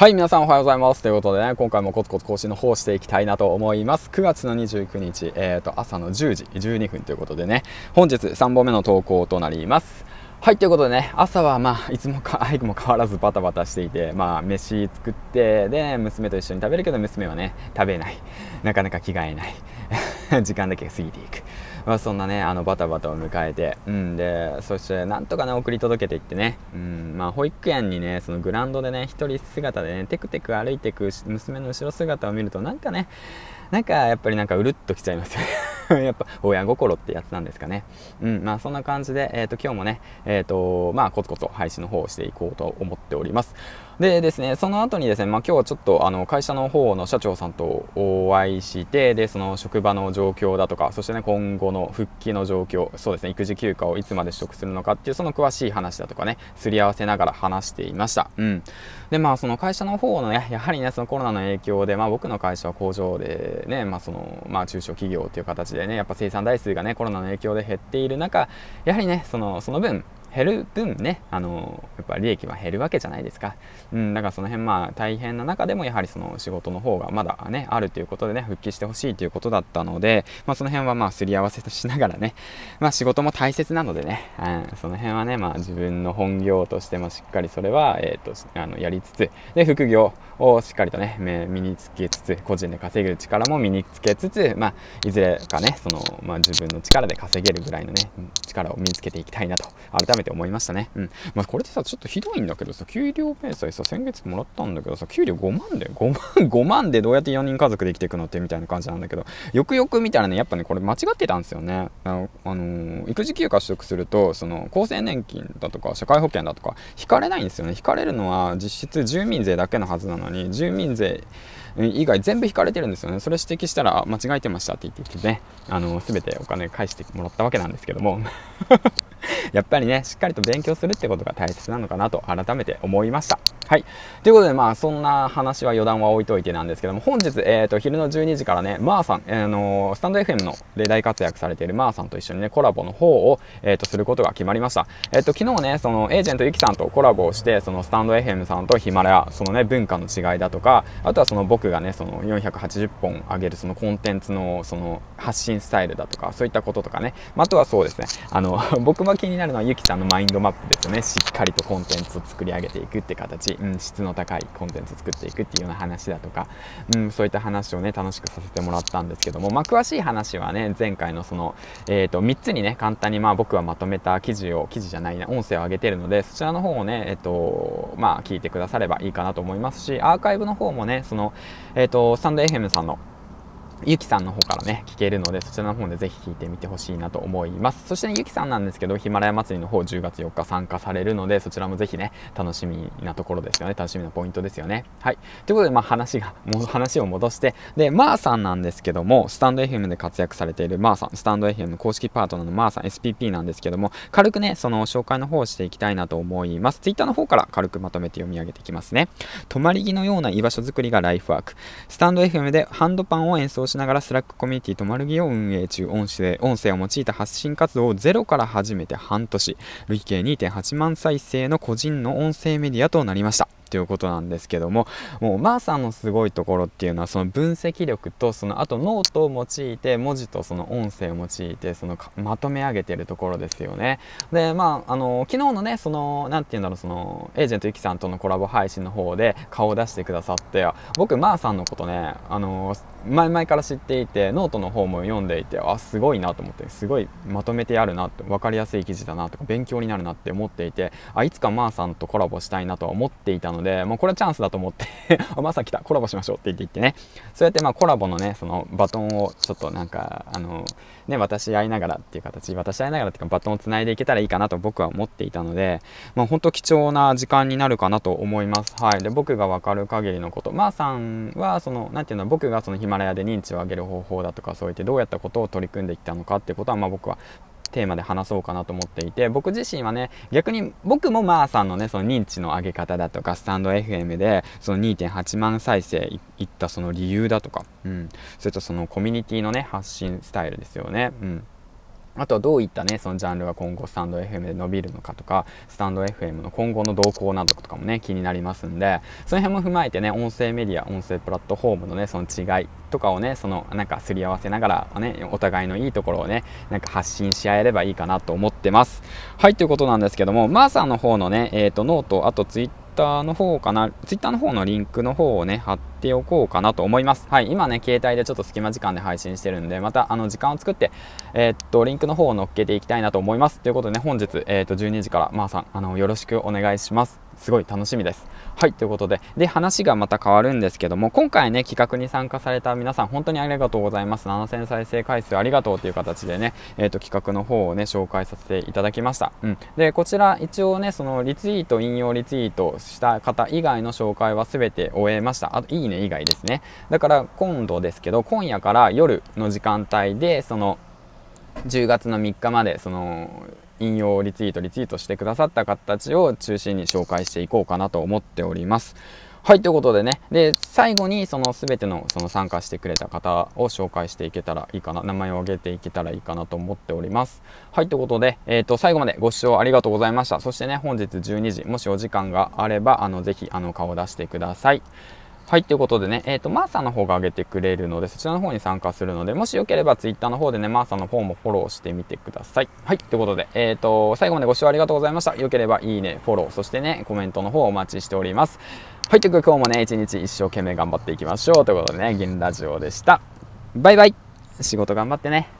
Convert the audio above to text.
はい、皆さんおはようございます。ということでね、今回もコツコツ更新の方していきたいなと思います。9月の29日、えーと、朝の10時12分ということでね、本日3本目の投稿となります。はい、ということでね、朝はまあ、いつもか、相も変わらずバタバタしていて、まあ、飯作って、で、娘と一緒に食べるけど、娘はね、食べない。なかなか着替えない。時間だけ過ぎていく。まあ、そんなねあのバタバタを迎えて、うん、でそしてなんとかね送り届けていってね、うんまあ、保育園にねそのグラウンドでね一人姿でねテクテク歩いていく娘の後ろ姿を見るとなんかねなんかやっぱりなんかうるっときちゃいますよね やっぱ親心ってやつなんですかね。うん、まあそんな感じで、えっ、ー、と今日もね、えっ、ー、とまあコツコツ配信の方をしていこうと思っております。でですね、その後にですね、まあ、今日はちょっとあの会社の方の社長さんとお会いして、で、その職場の状況だとか、そしてね、今後の復帰の状況、そうですね、育児休暇をいつまで取得するのかっていう、その詳しい話だとかね、すり合わせながら話していました。うん。で、まあ、その会社の方のね、やはりね、そのコロナの影響で、まあ、僕の会社は工場でね、まあ、その、まあ、中小企業っていう形でね、やっぱ生産台数がね、コロナの影響で減っている中、やはりね、その、その分、減る分ね、あのやっぱ利益は減るわけじゃないですか。うん、だからその辺まあ大変な中でもやはりその仕事の方がまだね、あるということでね、復帰してほしいということだったので、まあその辺はまあすり合わせとしながらね、まあ仕事も大切なのでね、うん、その辺はね、まあ自分の本業としてもしっかりそれは、えっ、ー、と、あの、やりつつ、で、副業をしっかりとね、身につけつつ、個人で稼げる力も身につけつつ、まあ、いずれかね、その、まあ自分の力で稼げるぐらいのね、力を身につけていきたいなと、改めて思いましたね。うん。まあ、これでさ、ちょっとひどいんだけどさ、給料明細さ、先月もらったんだけどさ、給料5万で、5万、5万でどうやって4人家族で生きていくのってみたいな感じなんだけど、よくよく見たらね、やっぱね、これ間違ってたんですよね。あの、あの、育児休暇取得すると、その、厚生年金だとか、社会保険だとか、引かれないんですよね。引かれるのは実質住民税だけのはずなのに、住民税以外全部引かれてるんですよね。それ指摘したら、間違えてましたって言ってね、あの、すべてお金返してもらったわけなんですけどもやっぱりね、しっかりと勉強するってことが大切なのかなと改めて思いました。はい。ということで、まあ、そんな話は余談は置いといてなんですけども、本日、えっ、ー、と、昼の12時からね、マーさん、えー、のスタンド FM ので大活躍されているマーさんと一緒にね、コラボの方を、えっ、ー、と、することが決まりました。えっ、と、昨日ね、その、エージェントゆきさんとコラボをして、その、スタンド FM さんとヒマラヤ、そのね、文化の違いだとか、あとはその、僕がね、その、480本上げるそのコンテンツの、その、発信スタイルだとか、そういったこととかね、まあ、あとはそうですね、あの、僕が気になるのはゆきさんのマインドマップですよね。しっかりとコンテンツを作り上げていくって形、うん、質の高いコンテンツ作っていくっていうような話だとか、うん、そういった話をね、楽しくさせてもらったんですけども、まあ、詳しい話はね、前回のその、え、ー、と、3つにね、簡単にまあ僕はまとめた記事を、記事じゃないな、音声を上げてるので、そちらの方をね、え、ー、と、まあ、聞いてくださればいいかなと思いますし、アーカイブの方もね、その、えっ、ー、と、スタンド FM さんのゆきさんの方からね、聞けるので、そちらの方でぜひ聞いてみてほしいなと思います。そしてね、ゆきさんなんですけど、ヒマラヤ祭りの方10月4日参加されるので、そちらもぜひね、楽しみなところですよね。楽しみなポイントですよね。はい。ということで、まあ話が、もう話を戻して、で、まーさんなんですけども、スタンド FM で活躍されているまーさん、スタンド FM 公式パートナーのまーさん、SPP なんですけども、軽くね、その紹介の方をしていきたいなと思います。Twitter の方から軽くまとめて読み上げていきますね。とまり木のような居場所づくりがライフワーク。スタンド FM でハンドパンを演奏しながらスラックコミュニティとまりぎを運営中音声音声を用いた発信活動をゼロから始めて半年。累計2.8万再生の個人の音声メディアとなりました。ということなんですけどももうマーさんのすごいところっていうのはその分析力とそのあとノートを用いて文字とその音声を用いてそのまとめ上げてるところですよね。でまああの昨日のねその何て言うんだろうそのエージェントゆきさんとのコラボ配信の方で顔を出してくださって僕マーさんのことねあの前々から知っていてノートの方も読んでいてあすごいなと思ってすごいまとめてあるなって分かりやすい記事だなとか勉強になるなって思っていてあいつかマーさんとコラボしたいなとは思っていたのでもうこれはチャンスだと思って あマーさん来たコラボしましょうって言って言ってね。そうやってまあコラボのねそのバトンをちょっとなんかあのね渡し合いながらっていう形渡し合いながらっていうかバトンをつないでいけたらいいかなと僕は思っていたのでまあ本当貴重な時間になるかなと思います。はい。で僕が分かる限りのこと。マーさんはその何ていうの僕がそのマラヤで認知を上げる方法だとかそういってどうやったことを取り組んでいったのかってことはまあ僕はテーマで話そうかなと思っていて僕自身はね逆に僕もまーさんのねその認知の上げ方だとかスタンド FM でその2.8万再生いったその理由だとか、うん、それとそのコミュニティのね発信スタイルですよね。うんあとはどういったね、そのジャンルが今後スタンド FM で伸びるのかとか、スタンド FM の今後の動向などとかもね、気になりますんで、その辺も踏まえてね、音声メディア、音声プラットフォームのね、その違いとかをね、そのなんかすり合わせながら、ね、お互いのいいところをね、なんか発信し合えればいいかなと思ってます。はい、ということなんですけども、マーさんの方のね、えっ、ー、と、ノート、あとツイッターターの方かな、ツイッターの方のリンクの方をね、貼っておこうかなと思います。はい、今ね、携帯でちょっと隙間時間で配信してるんで、またあの時間を作って、えー、っと、リンクの方を載っけていきたいなと思います。ということでね、本日、えー、っと、12時から、まー、あ、さん、あの、よろしくお願いします。すごい楽しみです。はい、ということで、で、話がまた変わるんですけども、今回ね、企画に参加された皆さん、本当にありがとうございます。7000再生回数ありがとうという形でね、えっ、ー、と、企画の方をね、紹介させていただきました。うん。で、こちら、一応ね、その、リツイート、引用リツイートした方以外の紹介は全て終えました。あと、いいね以外ですね。だから、今度ですけど、今夜から夜の時間帯で、その、10月の3日まで、その、引用リツイートリツイートしてくださった方たちを中心に紹介していこうかなと思っております。はいということでね。で最後にその全てのその参加してくれた方を紹介していけたらいいかな。名前を挙げていけたらいいかなと思っております。はいということで、えーと、最後までご視聴ありがとうございました。そしてね本日12時もしお時間があればあのぜひあの顔を出してください。はい、ということでね、えっ、ー、と、マーサーの方が上げてくれるので、そちらの方に参加するので、もしよければ Twitter の方でね、マーサの方もフォローしてみてください。はい、ということで、えっ、ー、と、最後までご視聴ありがとうございました。よければいいね、フォロー、そしてね、コメントの方お待ちしております。はい、ということで今日もね、一日一生懸命頑張っていきましょう。ということでね、銀ラジオでした。バイバイ仕事頑張ってね。